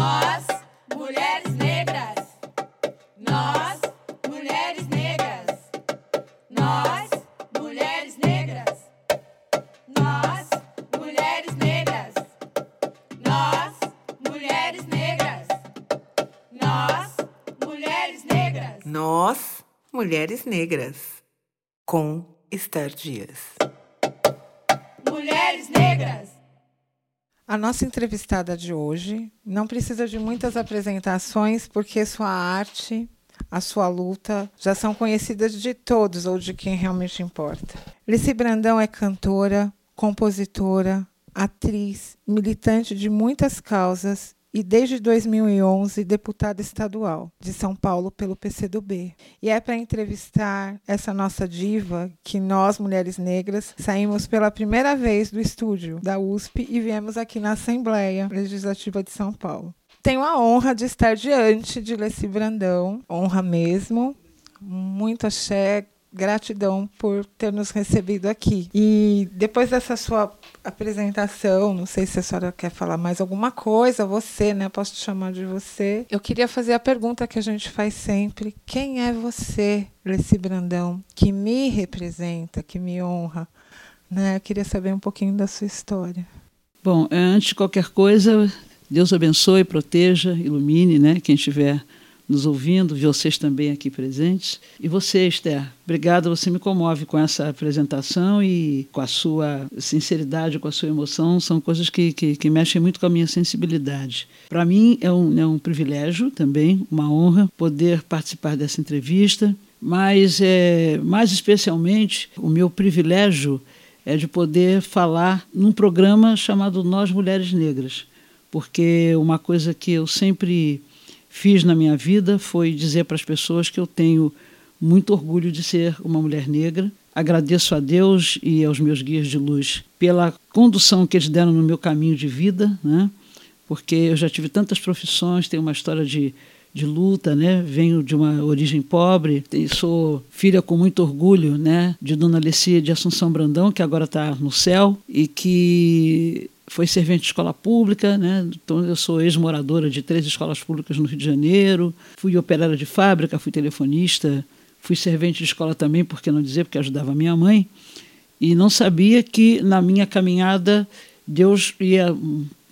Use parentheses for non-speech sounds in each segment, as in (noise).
Nós, mulheres negras. Nós, mulheres negras. Nós, mulheres negras. Nós, mulheres negras. Nós, mulheres negras. Nós, mulheres negras. Nós, mulheres negras. Com Esther Dias. Mulheres negras. A nossa entrevistada de hoje não precisa de muitas apresentações, porque sua arte, a sua luta já são conhecidas de todos ou de quem realmente importa. Lici Brandão é cantora, compositora, atriz, militante de muitas causas e desde 2011 deputada estadual de São Paulo pelo PCdoB. E é para entrevistar essa nossa diva que nós, mulheres negras, saímos pela primeira vez do estúdio da USP e viemos aqui na Assembleia Legislativa de São Paulo. Tenho a honra de estar diante de Leci Brandão, honra mesmo, muito axé, gratidão por ter nos recebido aqui. E depois dessa sua apresentação, não sei se a senhora quer falar mais alguma coisa, você, né? Posso te chamar de você. Eu queria fazer a pergunta que a gente faz sempre: quem é você, Leci Brandão, que me representa, que me honra? Né? Eu queria saber um pouquinho da sua história. Bom, antes de qualquer coisa, Deus abençoe, proteja, ilumine, né? Quem estiver nos ouvindo, vocês também aqui presentes. E você, Esther, obrigada, você me comove com essa apresentação e com a sua sinceridade, com a sua emoção, são coisas que, que, que mexem muito com a minha sensibilidade. Para mim é um, é um privilégio também, uma honra poder participar dessa entrevista, mas é, mais especialmente o meu privilégio é de poder falar num programa chamado Nós Mulheres Negras, porque uma coisa que eu sempre fiz na minha vida foi dizer para as pessoas que eu tenho muito orgulho de ser uma mulher negra. Agradeço a Deus e aos meus guias de luz pela condução que eles deram no meu caminho de vida, né? porque eu já tive tantas profissões, tenho uma história de, de luta, né? venho de uma origem pobre, sou filha com muito orgulho né? de Dona Alessia de Assunção Brandão, que agora está no céu, e que foi servente de escola pública, né? então eu sou ex-moradora de três escolas públicas no Rio de Janeiro, fui operária de fábrica, fui telefonista, fui servente de escola também, por que não dizer, porque ajudava minha mãe, e não sabia que na minha caminhada Deus ia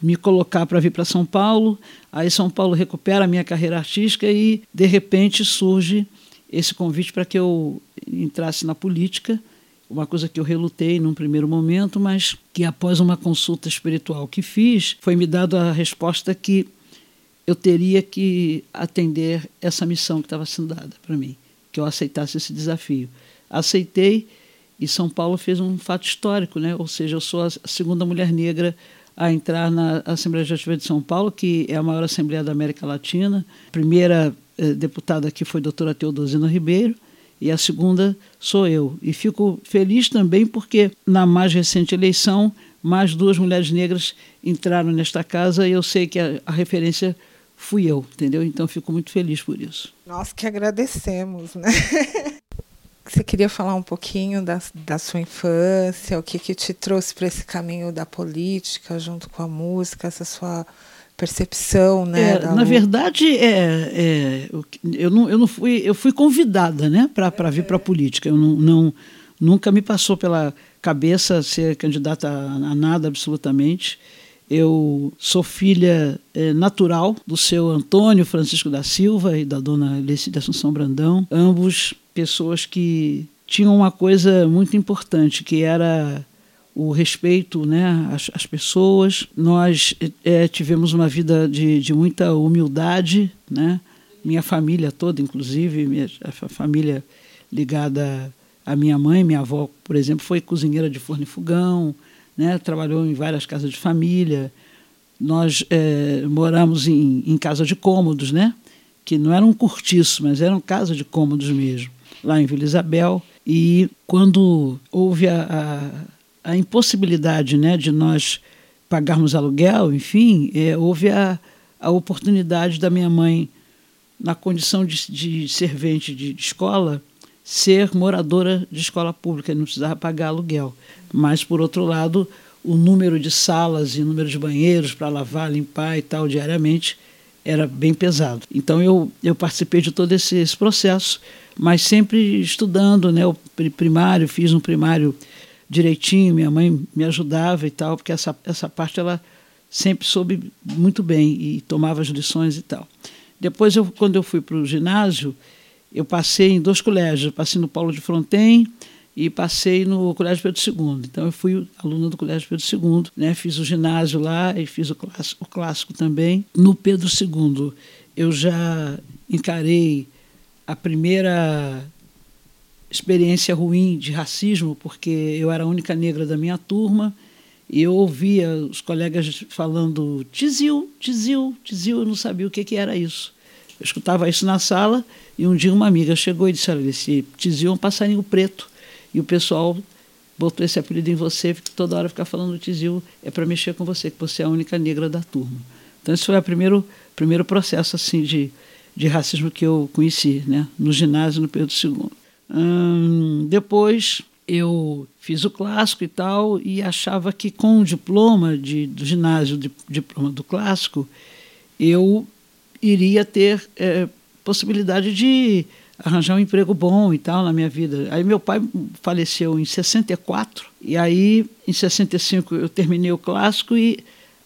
me colocar para vir para São Paulo, aí São Paulo recupera a minha carreira artística e de repente surge esse convite para que eu entrasse na política, uma coisa que eu relutei num primeiro momento, mas que após uma consulta espiritual que fiz, foi me dada a resposta que eu teria que atender essa missão que estava sendo dada para mim, que eu aceitasse esse desafio. Aceitei e São Paulo fez um fato histórico, né? Ou seja, eu sou a segunda mulher negra a entrar na Assembleia Legislativa de São Paulo, que é a maior assembleia da América Latina. A primeira eh, deputada aqui foi a doutora Teodosina Ribeiro, e a segunda sou eu. E fico feliz também porque, na mais recente eleição, mais duas mulheres negras entraram nesta casa e eu sei que a, a referência fui eu, entendeu? Então fico muito feliz por isso. Nós que agradecemos, né? (laughs) Você queria falar um pouquinho da, da sua infância, o que, que te trouxe para esse caminho da política, junto com a música, essa sua percepção, né? É, na verdade, é, é, eu, não, eu não fui, eu fui convidada, né, para vir para a política. Eu não, não, nunca me passou pela cabeça ser candidata a, nada absolutamente. Eu sou filha é, natural do seu Antônio Francisco da Silva e da dona Lecida Assunção Brandão, ambos pessoas que tinham uma coisa muito importante, que era o respeito né, às, às pessoas. Nós é, tivemos uma vida de, de muita humildade, né? minha família toda, inclusive, minha, a família ligada à minha mãe, minha avó, por exemplo, foi cozinheira de forno e fogão, né? trabalhou em várias casas de família. Nós é, moramos em, em casa de cômodos, né? que não eram um cortiço, mas eram casa de cômodos mesmo, lá em Vila Isabel. E quando houve a, a a impossibilidade né, de nós pagarmos aluguel, enfim, é, houve a, a oportunidade da minha mãe, na condição de, de servente de, de escola, ser moradora de escola pública, não precisava pagar aluguel. Mas, por outro lado, o número de salas e número de banheiros para lavar, limpar e tal diariamente era bem pesado. Então eu, eu participei de todo esse, esse processo, mas sempre estudando, né? O primário, fiz um primário direitinho, minha mãe me ajudava e tal, porque essa, essa parte ela sempre soube muito bem e tomava as lições e tal. Depois, eu, quando eu fui para o ginásio, eu passei em dois colégios, passei no Paulo de Fronten e passei no Colégio Pedro II. Então eu fui aluna do Colégio Pedro II, né? Fiz o ginásio lá e fiz o clássico, o clássico também. No Pedro II eu já encarei a primeira experiência ruim de racismo, porque eu era a única negra da minha turma e eu ouvia os colegas falando tizil, tizil, tizil, eu não sabia o que, que era isso. Eu escutava isso na sala e um dia uma amiga chegou e disse, olha, esse tizil é um passarinho preto e o pessoal botou esse apelido em você, porque toda hora ficar falando tizil é para mexer com você, que você é a única negra da turma. Então esse foi o primeiro, primeiro processo assim de, de racismo que eu conheci, né, no ginásio no Pedro II. Hum, depois eu fiz o clássico e tal, e achava que com o diploma de, do ginásio, de, diploma do clássico, eu iria ter é, possibilidade de arranjar um emprego bom e tal na minha vida. Aí meu pai faleceu em 64, e aí em 65 eu terminei o clássico e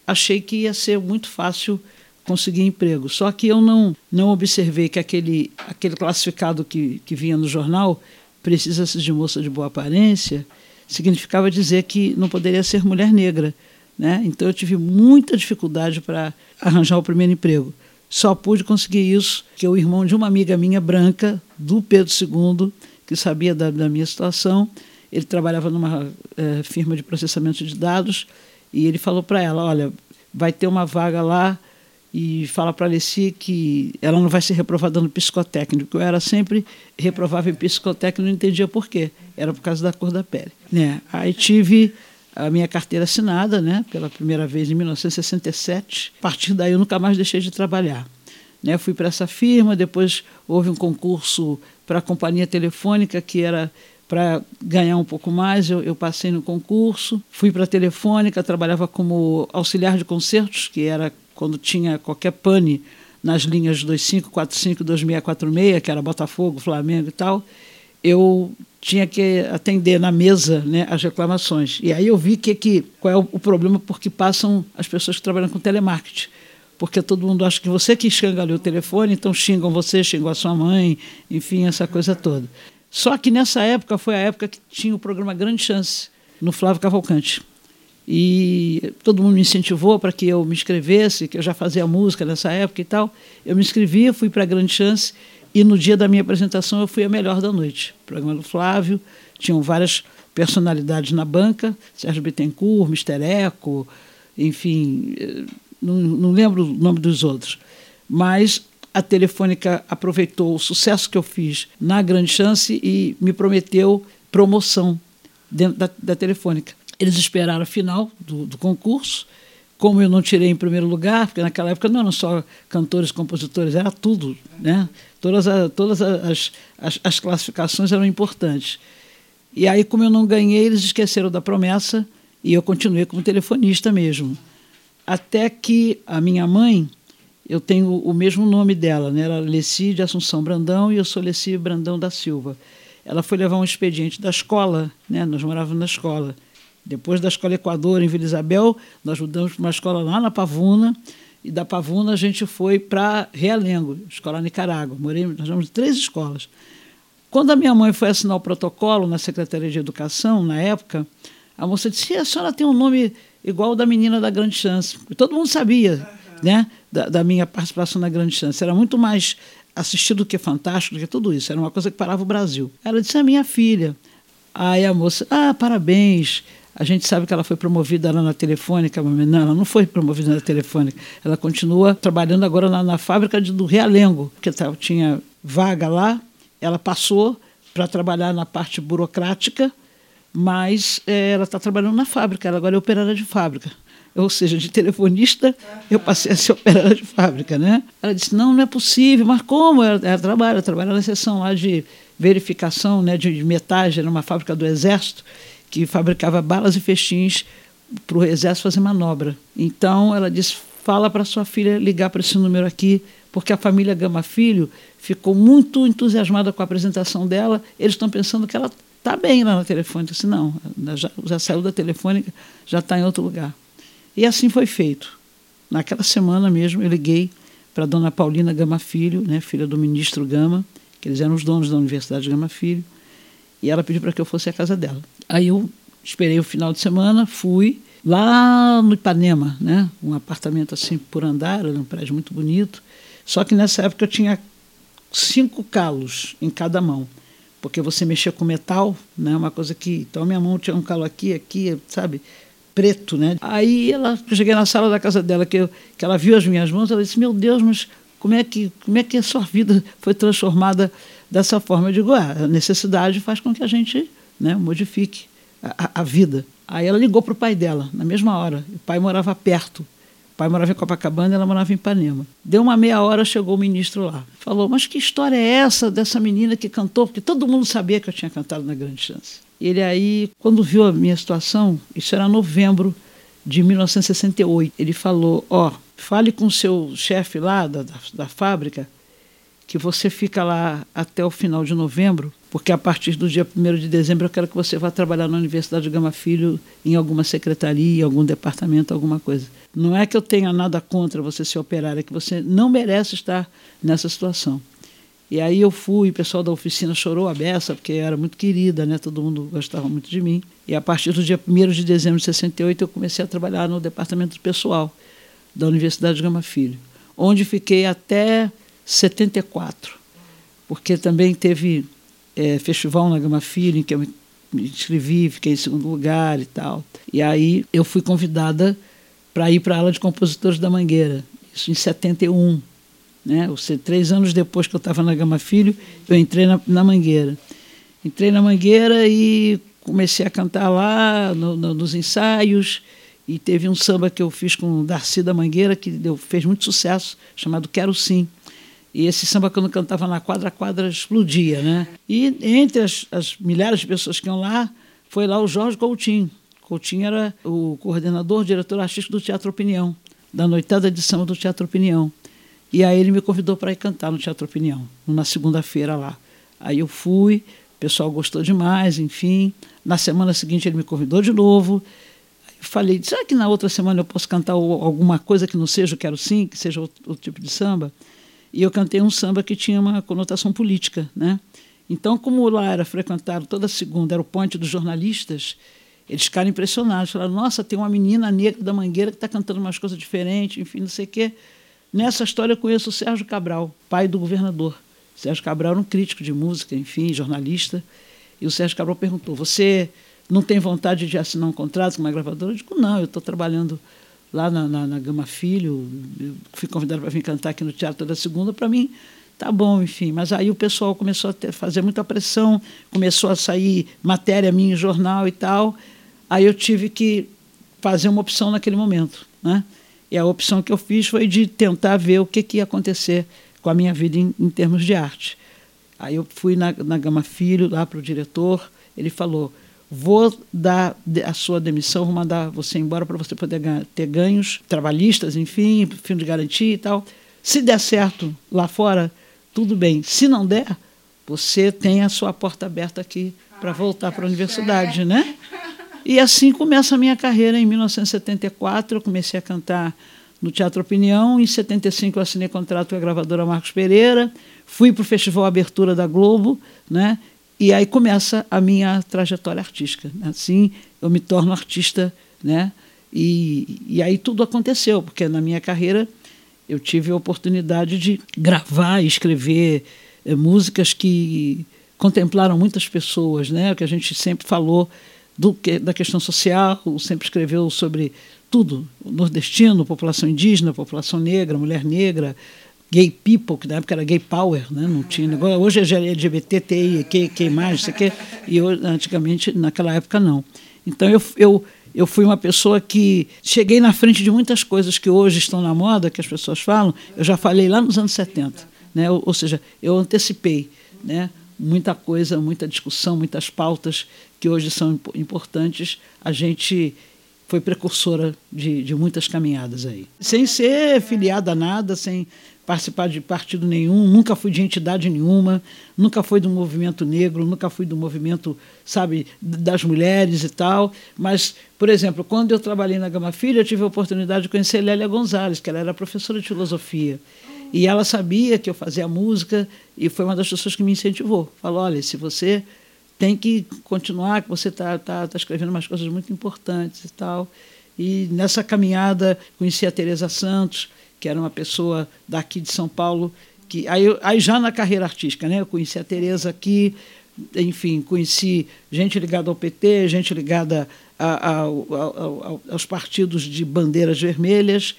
achei que ia ser muito fácil conseguir emprego. Só que eu não, não observei que aquele, aquele classificado que, que vinha no jornal precisa-se de moça de boa aparência, significava dizer que não poderia ser mulher negra. Né? Então eu tive muita dificuldade para arranjar o primeiro emprego. Só pude conseguir isso que o irmão de uma amiga minha branca, do Pedro II, que sabia da, da minha situação, ele trabalhava numa é, firma de processamento de dados e ele falou para ela: Olha, vai ter uma vaga lá e fala para a Alessi que ela não vai ser reprovada no psicotécnico. Eu era sempre reprovava em psicotécnico, não entendia por quê. Era por causa da cor da pele. Né? Aí tive a minha carteira assinada, né, pela primeira vez em 1967. A partir daí eu nunca mais deixei de trabalhar. Né, fui para essa firma, depois houve um concurso para a companhia telefônica que era para ganhar um pouco mais, eu, eu, passei no concurso, fui para a telefônica, trabalhava como auxiliar de concertos, que era quando tinha qualquer pane nas linhas 2545 2646, que era Botafogo, Flamengo e tal, eu tinha que atender na mesa né, as reclamações. E aí eu vi que, que qual é o, problema porque passam as pessoas que trabalham com telemarketing. Porque todo mundo acha que você que escangalhou o telefone, então xingam você, xingam a sua mãe, enfim, essa coisa toda. Só que nessa época foi a época que tinha o programa Grande Chance, no Flávio Cavalcante. E todo mundo me incentivou para que eu me inscrevesse, que eu já fazia música nessa época e tal. Eu me inscrevi, fui para a Grande Chance e no dia da minha apresentação eu fui a melhor da noite. O programa do Flávio, tinham várias personalidades na banca, Sérgio Bittencourt, Mister Eco, enfim, eh, não, não lembro o nome dos outros. Mas a Telefônica aproveitou o sucesso que eu fiz na Grande Chance e me prometeu promoção dentro da, da Telefônica. Eles esperaram a final do, do concurso. Como eu não tirei em primeiro lugar, porque naquela época não eram só cantores, compositores, era tudo, né? Todas, a, todas as, as, as classificações eram importantes. E aí, como eu não ganhei, eles esqueceram da promessa e eu continuei como telefonista mesmo. Até que a minha mãe, eu tenho o mesmo nome dela, né? Era Leci de Assunção Brandão e eu sou Leci Brandão da Silva. Ela foi levar um expediente da escola, né? Nós morávamos na escola. Depois da Escola Equador, em Vila Isabel, nós mudamos para uma escola lá na Pavuna, e da Pavuna a gente foi para Realengo, escola Nicarágua. Morei, nós tivemos três escolas. Quando a minha mãe foi assinar o protocolo na Secretaria de Educação, na época, a moça disse: a senhora tem um nome igual ao da menina da Grande Chance. Todo mundo sabia né, da, da, minha participação na Grande Chance. Era muito mais assistido do que fantástico, do que tudo isso. Era uma coisa que parava o Brasil. Ela disse: é minha filha. Aí a moça: ah, parabéns. A gente sabe que ela foi promovida lá na Telefônica, mas não, ela não foi promovida na Telefônica. Ela continua trabalhando agora na, na fábrica de, do Realengo, porque tá, tinha vaga lá. Ela passou para trabalhar na parte burocrática, mas é, ela está trabalhando na fábrica. Ela agora é operária de fábrica. Ou seja, de telefonista, eu passei a ser operária de fábrica, né? Ela disse, não, não é possível. Mas como? Ela, ela trabalha, ela trabalha na seção lá de verificação né, de metagem, numa fábrica do Exército que fabricava balas e festins para o exército fazer manobra. Então ela disse: fala para sua filha ligar para esse número aqui, porque a família Gama Filho ficou muito entusiasmada com a apresentação dela. Eles estão pensando que ela está bem lá no telefone. Eu disse, não, já, já saiu da telefônica, já está em outro lugar. E assim foi feito. Naquela semana mesmo, eu liguei para a dona Paulina Gama Filho, né, filha do ministro Gama, que eles eram os donos da Universidade Gama Filho, e ela pediu para que eu fosse à casa dela. Aí eu esperei o final de semana, fui lá no Ipanema, né, um apartamento assim por andar, era um prédio muito bonito. Só que nessa época eu tinha cinco calos em cada mão, porque você mexia com metal, né, uma coisa que então minha mão tinha um calo aqui, aqui, sabe? preto, né? Aí ela, eu cheguei na sala da casa dela, que, eu, que ela viu as minhas mãos, ela disse, meu Deus, mas como é que, como é que a sua vida foi transformada dessa forma? Eu digo, ah, a necessidade faz com que a gente né, modifique a, a vida. Aí ela ligou para o pai dela, na mesma hora. O pai morava perto. O pai morava em Copacabana ela morava em Ipanema. Deu uma meia hora, chegou o ministro lá. Falou, mas que história é essa dessa menina que cantou? Porque todo mundo sabia que eu tinha cantado na Grande Chance. Ele aí, quando viu a minha situação, isso era novembro de 1968, ele falou: Ó, oh, fale com seu chefe lá da, da, da fábrica que você fica lá até o final de novembro, porque a partir do dia 1 de dezembro eu quero que você vá trabalhar na Universidade de Gama Filho em alguma secretaria, algum departamento, alguma coisa. Não é que eu tenha nada contra você ser operário, é que você não merece estar nessa situação. E aí eu fui, o pessoal da oficina chorou a beça, porque eu era muito querida, né? todo mundo gostava muito de mim. E a partir do dia 1 de dezembro de 68, eu comecei a trabalhar no departamento pessoal da Universidade de Gama Filho, onde fiquei até 74, porque também teve é, festival na Gama Filho, que eu me inscrevi, fiquei em segundo lugar e tal. E aí eu fui convidada para ir para a ala de compositores da Mangueira, isso em 71. Né? Ou seja, três anos depois que eu estava na Gama Filho, eu entrei na, na, Mangueira. Entrei na Mangueira e comecei a cantar lá no, no, nos ensaios. E teve um samba que eu fiz com o Darcy da Mangueira, que deu, fez muito sucesso, chamado Quero Sim. E esse samba, quando cantava na quadra, a quadra explodia. Né? E entre as, as milhares de pessoas que iam lá, foi lá o Jorge Coutinho. Coutinho era o coordenador, diretor artístico do Teatro Opinião, da noitada de samba do Teatro Opinião. E aí ele me convidou para ir cantar no Teatro Opinião, na segunda-feira lá. Aí eu fui, o pessoal gostou demais, enfim. Na semana seguinte ele me convidou de novo. Falei, será que na outra semana eu posso cantar alguma coisa que não seja o Quero Sim, que seja outro, outro tipo de samba? E eu cantei um samba que tinha uma conotação política, né? Então, como lá era frequentado toda segunda, era o ponte dos jornalistas, eles ficaram impressionados. Falaram, nossa, tem uma menina negra da Mangueira que está cantando umas coisas diferentes, enfim, não sei o quê. Nessa história eu conheço o Sérgio Cabral, pai do governador. O Sérgio Cabral era um crítico de música, enfim, jornalista. E o Sérgio Cabral perguntou: Você não tem vontade de assinar um contrato com uma gravadora? Eu digo: Não, eu estou trabalhando lá na, na, na, Gama Filho, fui convidado para vir cantar aqui no Teatro da Segunda. Para mim, tá bom, enfim. Mas aí o pessoal começou a ter, fazer muita pressão, começou a sair matéria minha em jornal e tal. Aí eu tive que fazer uma opção naquele momento, né? E a opção que eu fiz foi de tentar ver o que, que ia acontecer com a minha vida em, em termos de arte. Aí eu fui na, na Gama Filho, lá para o diretor, ele falou: vou dar a sua demissão, vou mandar você embora para você poder ganhar, ter ganhos trabalhistas, enfim, fim de garantia e tal. Se der certo lá fora, tudo bem. Se não der, você tem a sua porta aberta aqui para voltar para a universidade, né? (laughs) E assim começa a minha carreira. Em 1974, eu comecei a cantar no Teatro Opinião. Em 75, eu assinei contrato com a gravadora Marcos Pereira. Fui para o Festival Abertura da Globo, né? E aí começa a minha trajetória artística. Assim, eu me torno artista, né? E, e aí tudo aconteceu, porque na minha carreira eu tive a oportunidade de gravar e escrever é, músicas que contemplaram muitas pessoas, né? O que a gente sempre falou do, da questão social, sempre escreveu sobre tudo, nordestino, população indígena, população negra, mulher negra, gay people, que na época era gay power, né? não tinha negócio. Hoje é LGBT, TI, que, que mais, isso aqui, e eu, antigamente, naquela época, não. Então eu, eu, eu fui uma pessoa que cheguei na frente de muitas coisas que hoje estão na moda, que as pessoas falam, eu já falei lá nos anos 70. Né? Ou, ou seja, eu antecipei né? muita coisa, muita discussão, muitas pautas que hoje são importantes, a gente foi precursora de, de muitas caminhadas aí. Sem ser filiada a nada, sem participar de partido nenhum, nunca fui de entidade nenhuma, nunca fui do movimento negro, nunca fui do movimento, sabe, das mulheres e tal. Mas, por exemplo, quando eu trabalhei na Gama Filha, eu tive a oportunidade de conhecer Lélia Gonzalez, que ela era professora de filosofia. E ela sabia que eu fazia música e foi uma das pessoas que me incentivou. Falou: olha, se você tem que continuar, que você está tá, tá escrevendo umas coisas muito importantes e tal. E nessa caminhada conheci a Teresa Santos, que era uma pessoa daqui de São Paulo, que aí, aí já na carreira artística, né? Eu conheci a Teresa aqui, enfim, conheci gente ligada ao PT, gente ligada a, a, a, aos partidos de bandeiras vermelhas.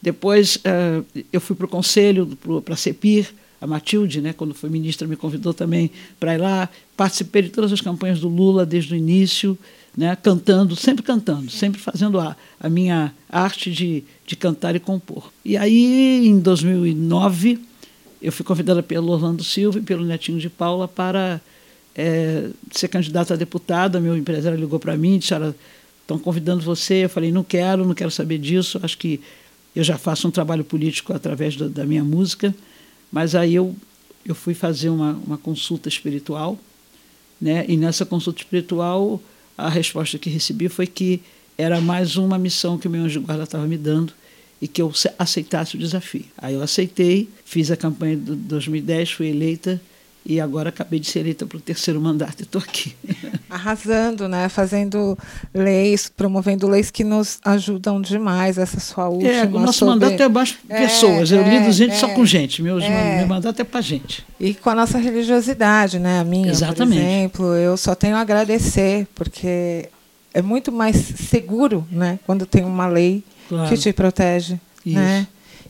Depois uh, eu fui para o conselho, para a CEPIR, a Matilde, né, quando foi ministra, me convidou também para ir lá. Participei de todas as campanhas do Lula desde o início né, cantando, sempre cantando, sempre fazendo a, a minha arte de, de cantar e compor. E aí, em 2009, eu fui convidada pelo Orlando Silva e pelo Netinho de Paula para é, ser candidata a deputada. Meu empresário ligou para mim e disse: estão convidando você. Eu falei: não quero, não quero saber disso. Acho que eu já faço um trabalho político através da, da minha música. Mas aí eu, eu fui fazer uma, uma consulta espiritual, né? e nessa consulta espiritual a resposta que recebi foi que era mais uma missão que o meu anjo guarda estava me dando e que eu aceitasse o desafio. Aí eu aceitei, fiz a campanha de 2010, fui eleita e agora acabei de ser eleita para o terceiro mandato e estou aqui. (laughs) Arrasando, né? Fazendo leis, promovendo leis que nos ajudam demais. Essa sua última. É, o nosso sobre... mandato é mais é, pessoas. Eu é, lido gente é, só com gente. Meu, é. meu mandato é para gente. E com a nossa religiosidade, né? A minha, Exatamente. por exemplo. Eu só tenho a agradecer, porque é muito mais seguro, né? Quando tem uma lei claro. que te protege, Isso. né?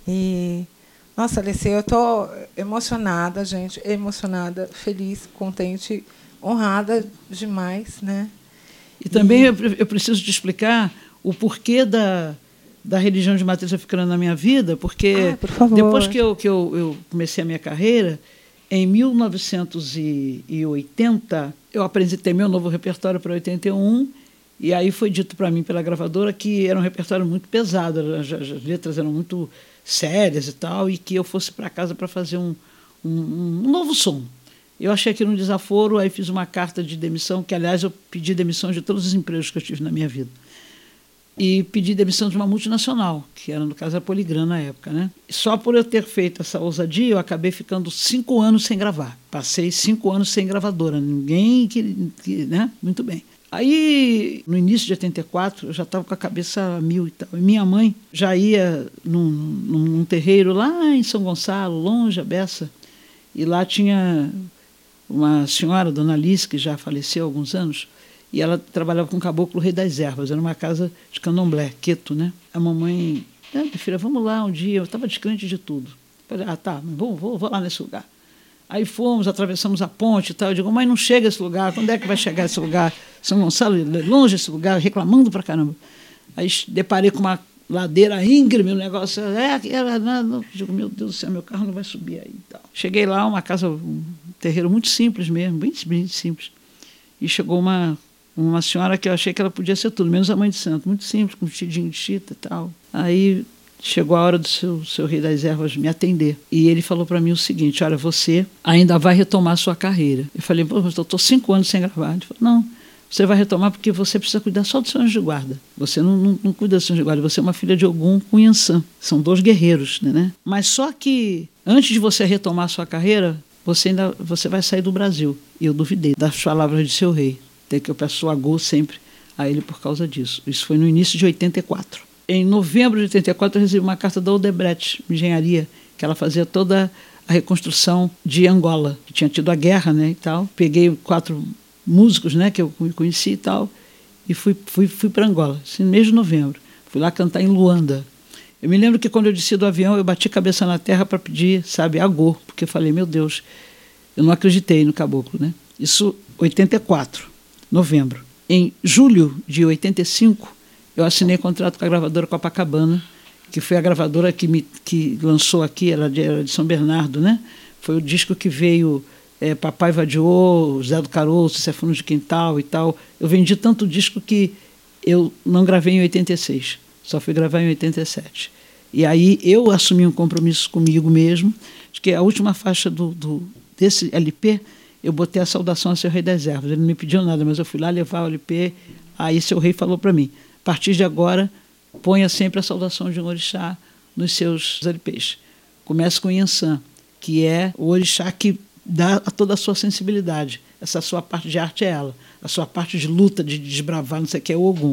E nossa, Alice, eu estou emocionada, gente, emocionada, feliz, contente, honrada demais, né? E também e... Eu, eu, preciso te explicar o porquê da, da religião de matriz africana na minha vida, porque ah, depois que, eu, que eu, eu comecei a minha carreira, em 1980, eu apresentei meu novo repertório para 81, e aí foi dito para mim pela gravadora que era um repertório muito pesado, as, as letras eram muito sérias e tal, e que eu fosse para casa para fazer um, um, um, novo som. Eu achei aquilo um desaforo, aí fiz uma carta de demissão, que aliás eu pedi demissão de todos os empregos que eu tive na minha vida. E pedi demissão de uma multinacional, que era no caso a Poligram na época. Né? Só por eu ter feito essa ousadia, eu acabei ficando cinco anos sem gravar. Passei cinco anos sem gravadora, ninguém que. que né? Muito bem. Aí, no início de 84, eu já estava com a cabeça a mil e tal. E minha mãe já ia num, num terreiro lá em São Gonçalo, longe a beça, e lá tinha uma senhora, Dona Alice, que já faleceu há alguns anos, e ela trabalhava com o caboclo Rei das Ervas, era uma casa de candomblé, queto, né? A mamãe, ah, minha filha, vamos lá um dia, eu estava descrente de tudo. Falei, ah, tá, vou, vou, vou lá nesse lugar. Aí fomos, atravessamos a ponte e tal. Eu digo, mas não chega esse lugar, quando é que vai chegar esse lugar? São Gonçalo, longe esse lugar, reclamando pra caramba. Aí deparei com uma ladeira íngreme, o um negócio. É, era, não, eu digo, meu Deus do céu, meu carro não vai subir aí. Tal. Cheguei lá, uma casa, um terreiro muito simples mesmo, bem, bem simples. E chegou uma, uma senhora que eu achei que ela podia ser tudo, menos a mãe de santo, muito simples, com vestidinho de chita e tal. Aí chegou a hora do seu, seu rei das ervas me atender. E ele falou para mim o seguinte: Olha, você ainda vai retomar a sua carreira. Eu falei: Pô, mas eu estou cinco anos sem gravar. Ele falou: Não. Você vai retomar porque você precisa cuidar só do seu anjo de guarda. Você não, não, não cuida do seu anjo de guarda, você é uma filha de Ogum com Yansan. São dois guerreiros, né, né? Mas só que antes de você retomar a sua carreira, você ainda você vai sair do Brasil. E eu duvidei das palavras de seu rei. Até que eu peço a Gol sempre a ele por causa disso. Isso foi no início de 84 em novembro de 84, eu recebi uma carta da Odebrecht Engenharia, que ela fazia toda a reconstrução de Angola, que tinha tido a guerra né, e tal. Peguei quatro músicos né, que eu conheci e tal, e fui, fui, fui para Angola, assim, mês de novembro. Fui lá cantar em Luanda. Eu me lembro que quando eu desci do avião, eu bati a cabeça na terra para pedir, sabe, agor, porque eu falei, meu Deus, eu não acreditei no caboclo. Né? Isso 84, novembro. Em julho de 85, eu assinei contrato com a gravadora Copacabana, que foi a gravadora que, me, que lançou aqui, era de, era de São Bernardo, né? Foi o disco que veio é, Papai Vadiou, Zé do Caroço, Cefuno de Quintal e tal. Eu vendi tanto disco que eu não gravei em 86, só fui gravar em 87. E aí eu assumi um compromisso comigo mesmo, de que a última faixa do, do, desse LP, eu botei a saudação a seu rei das ervas. Ele não me pediu nada, mas eu fui lá levar o LP, aí seu rei falou para mim, a partir de agora, ponha sempre a saudação de um orixá nos seus LPs. Comece com Yansan, que é o orixá que dá toda a sua sensibilidade. Essa sua parte de arte é ela. A sua parte de luta, de desbravar, não sei o que, é o Ogum.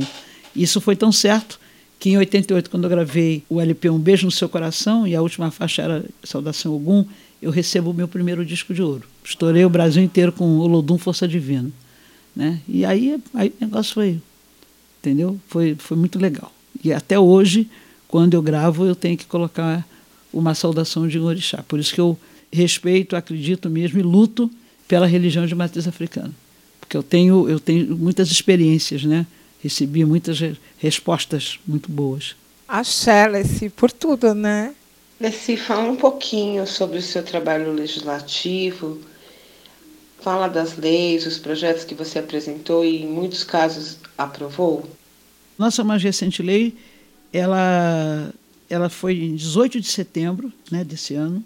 Isso foi tão certo que em 88, quando eu gravei o LP Um Beijo no Seu Coração, e a última faixa era Saudação Ogum, eu recebo o meu primeiro disco de ouro. Estourei o Brasil inteiro com Olodum Força Divina. Né? E aí, aí o negócio foi, entendeu? Foi, foi muito legal. E até hoje, quando eu gravo, eu tenho que colocar uma saudação de um orixá. Por isso que eu respeito, acredito mesmo e luto pela religião de matriz africana. Porque eu tenho, eu tenho muitas experiências, né? recebi muitas respostas muito boas. Axé, Leci, por tudo, né? Leci, fala um pouquinho sobre o seu trabalho legislativo, fala das leis, os projetos que você apresentou e, em muitos casos, aprovou. Nossa mais recente lei, ela, ela foi em 18 de setembro né, desse ano,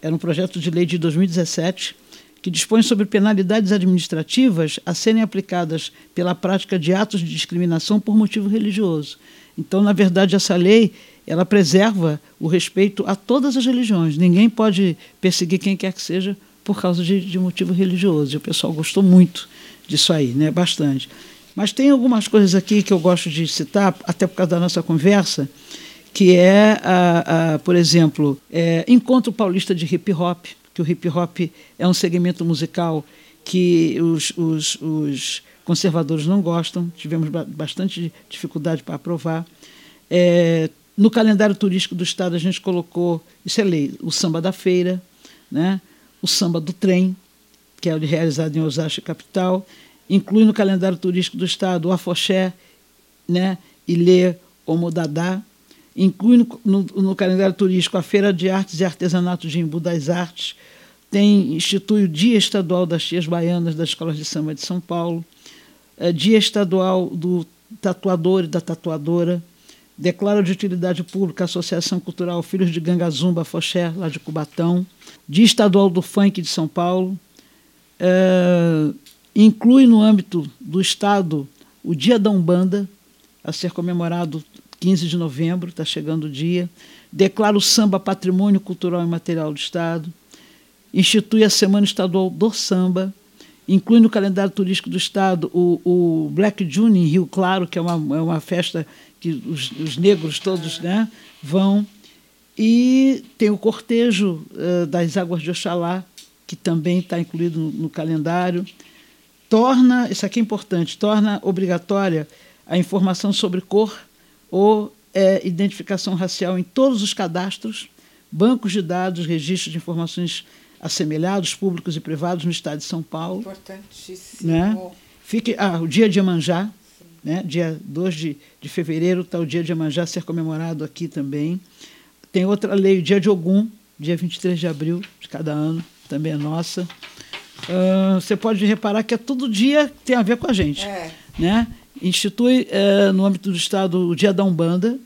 era um projeto de lei de 2017, que dispõe sobre penalidades administrativas a serem aplicadas pela prática de atos de discriminação por motivo religioso. Então, na verdade, essa lei ela preserva o respeito a todas as religiões. Ninguém pode perseguir quem quer que seja por causa de, de motivo religioso. E o pessoal gostou muito disso aí, né? Bastante. Mas tem algumas coisas aqui que eu gosto de citar, até por causa da nossa conversa, que é, a, a por exemplo, é, Encontro Paulista de Hip Hop, que o hip hop é um segmento musical que os, os, os conservadores não gostam, tivemos bastante dificuldade para aprovar. É, no calendário turístico do Estado, a gente colocou, isso é lei, o samba da feira, né? O samba do trem, que é realizado em Osasco capital, inclui no calendário turístico do Estado o afoxé, né? Ilê, Omodadá, inclui no, no, no, calendário turístico a Feira de Artes e Artesanato de Embu das Artes, tem institui o Dia Estadual das Tias Baianas das Escolas de Samba de São Paulo, é, Dia Estadual do Tatuador e da Tatuadora, declara de utilidade pública a Associação Cultural Filhos de Gangazumba Foché, lá de Cubatão, Dia Estadual do Funk de São Paulo, é, inclui no âmbito do Estado o Dia da Umbanda, a ser comemorado 15 de novembro, está chegando o dia, declara o samba patrimônio cultural e material do Estado, institui a Semana Estadual do Samba, inclui no calendário turístico do Estado o, o Black June em Rio Claro, que é uma, é uma festa que os, os negros todos né, vão, e tem o cortejo uh, das Águas de Oxalá, que também está incluído no, no calendário. Torna, isso aqui é importante, torna obrigatória a informação sobre cor ou é, identificação racial em todos os cadastros, bancos de dados, registros de informações assemelhados, públicos e privados, no estado de São Paulo. Importantíssimo. Né? Fique, ah, o dia de Iemanjá, né? dia 2 de, de fevereiro está o dia de Iemanjá ser comemorado aqui também. Tem outra lei, o dia de Ogum, dia 23 de abril de cada ano, também é nossa. Uh, você pode reparar que é todo dia que tem a ver com a gente. É. Né? Institui, uh, no âmbito do Estado, o Dia da Umbanda.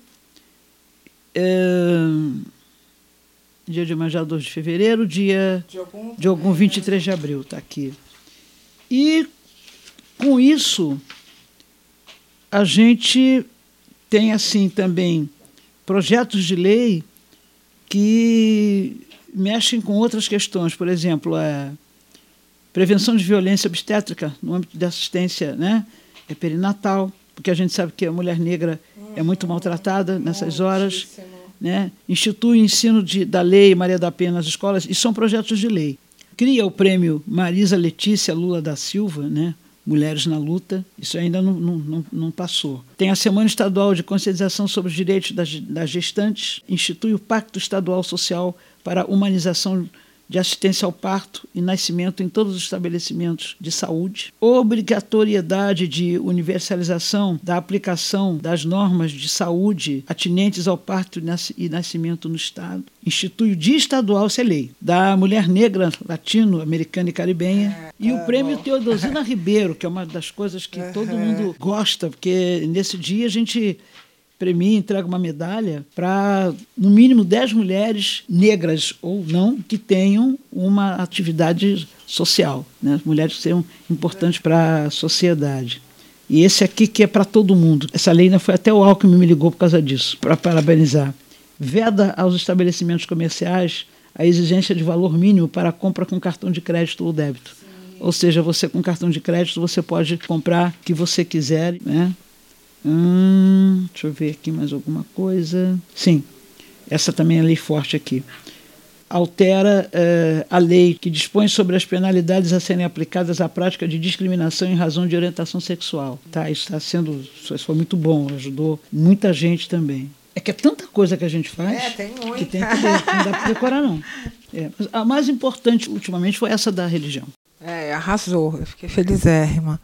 Uh, dia de Manjá 2 de fevereiro, dia de algum, de algum 23 de abril, está aqui. E com isso, a gente tem assim também projetos de lei que mexem com outras questões, por exemplo, a prevenção de violência obstétrica no âmbito de assistência né, é perinatal, porque a gente sabe que a mulher negra é muito maltratada nessas horas né? institui o ensino de, da lei Maria da Penha nas escolas, e são projetos de lei. Cria o prêmio Marisa Letícia Lula da Silva, né? Mulheres na Luta, isso ainda não, não, não, passou. Tem a Semana Estadual de Conscientização sobre os Direitos das, das Gestantes, institui o Pacto Estadual Social para a Humanização de assistência ao parto e nascimento em todos os estabelecimentos de saúde, obrigatoriedade de universalização da aplicação das normas de saúde atinentes ao parto e nascimento no Estado, institui o Dia Estadual, isso é lei, da mulher negra, latino-americana e caribenha, é, e é, o prêmio bom. Teodosina (laughs) Ribeiro, que é uma das coisas que todo mundo gosta, porque nesse dia a gente premia, entrega uma medalha para, no mínimo, 10 mulheres negras ou não que tenham uma atividade social. Né? As mulheres que sejam importantes para a sociedade. E esse aqui que é para todo mundo. Essa lei ainda foi até o Alckmin me ligou por causa disso, para parabenizar. Veda aos estabelecimentos comerciais a exigência de valor mínimo para a compra com cartão de crédito ou débito. Ou seja, você com cartão de crédito você pode comprar o que você quiser, né? Hum, deixa eu ver aqui mais alguma coisa. Sim, essa também é lei forte aqui. Altera uh, a lei que dispõe sobre as penalidades a serem aplicadas à prática de discriminação em razão de orientação sexual. Tá, isso está sendo. Isso foi muito bom, ajudou muita gente também. É que é tanta coisa que a gente faz é, tem que tem que não dá para decorar, não. É, a mais importante ultimamente foi essa da religião. É, arrasou, eu fiquei felizérrima.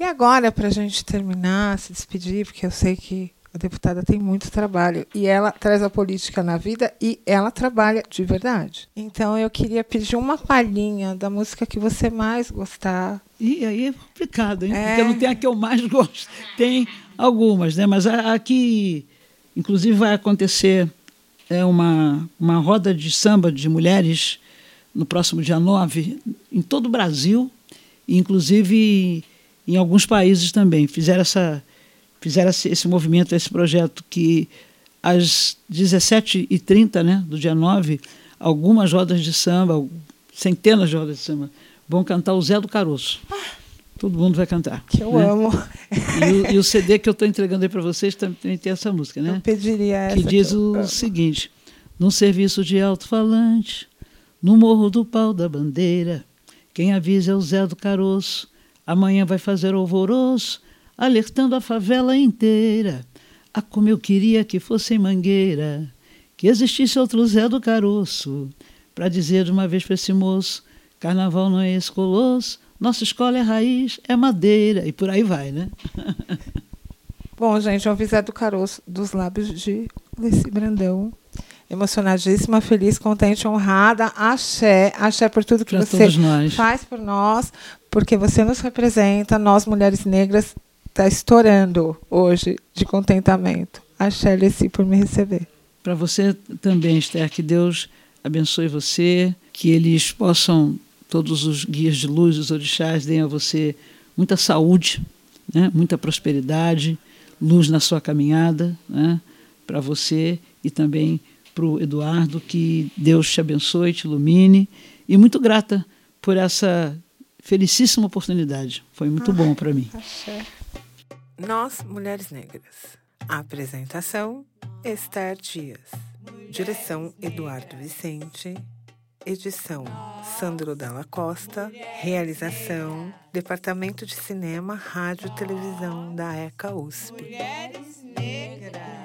E agora, para a gente terminar, se despedir, porque eu sei que a deputada tem muito trabalho e ela traz a política na vida e ela trabalha de verdade. Então eu queria pedir uma palhinha da música que você mais gostar. E aí é complicado, hein? É... Porque não tem a que eu mais gosto. Tem algumas, né? Mas aqui, inclusive, vai acontecer é uma, uma roda de samba de mulheres no próximo dia 9 em todo o Brasil, inclusive em alguns países também fizeram, essa, fizeram esse movimento, esse projeto que às 17h30 né, do dia 9, algumas rodas de samba, centenas de rodas de samba, vão cantar o Zé do Caroço. Todo mundo vai cantar. Que eu né? amo. E o, e o, CD que eu estou entregando aí para vocês também tem essa música, né? Eu pediria essa. Que diz que o amo. seguinte: Num serviço de alto-falante, no Morro do Pau da Bandeira, quem avisa é o Zé do Caroço, Amanhã vai fazer alvoroço, alertando a favela inteira. Ah, como eu queria que fosse em Mangueira, que existisse outro Zé do Caroço, para dizer de uma vez para esse moço: carnaval não é esse colosso, nossa escola é raiz, é madeira, e por aí vai, né? (laughs) Bom, gente, é o Zé do Caroço dos lábios de Leci Brandão emocionadíssima, feliz, contente, honrada. Axé, axé por tudo que pra você faz por nós, porque você nos representa, nós mulheres negras, está estourando hoje de contentamento. Axé, Leci, por me receber. Para você também, Esther, que Deus abençoe você, que eles possam, todos os guias de luz, os orixás, deem a você muita saúde, né? muita prosperidade, luz na sua caminhada, né? para você e também para o Eduardo, que Deus te abençoe, te ilumine, e muito grata por essa felicíssima oportunidade. Foi muito ah, bom para mim. Nós, Mulheres Negras. Apresentação: Esther Dias. Direção: Eduardo Vicente. Edição: Sandro Dalla Costa. Realização: Departamento de Cinema, Rádio e Televisão da ECA USP. Mulheres Negras.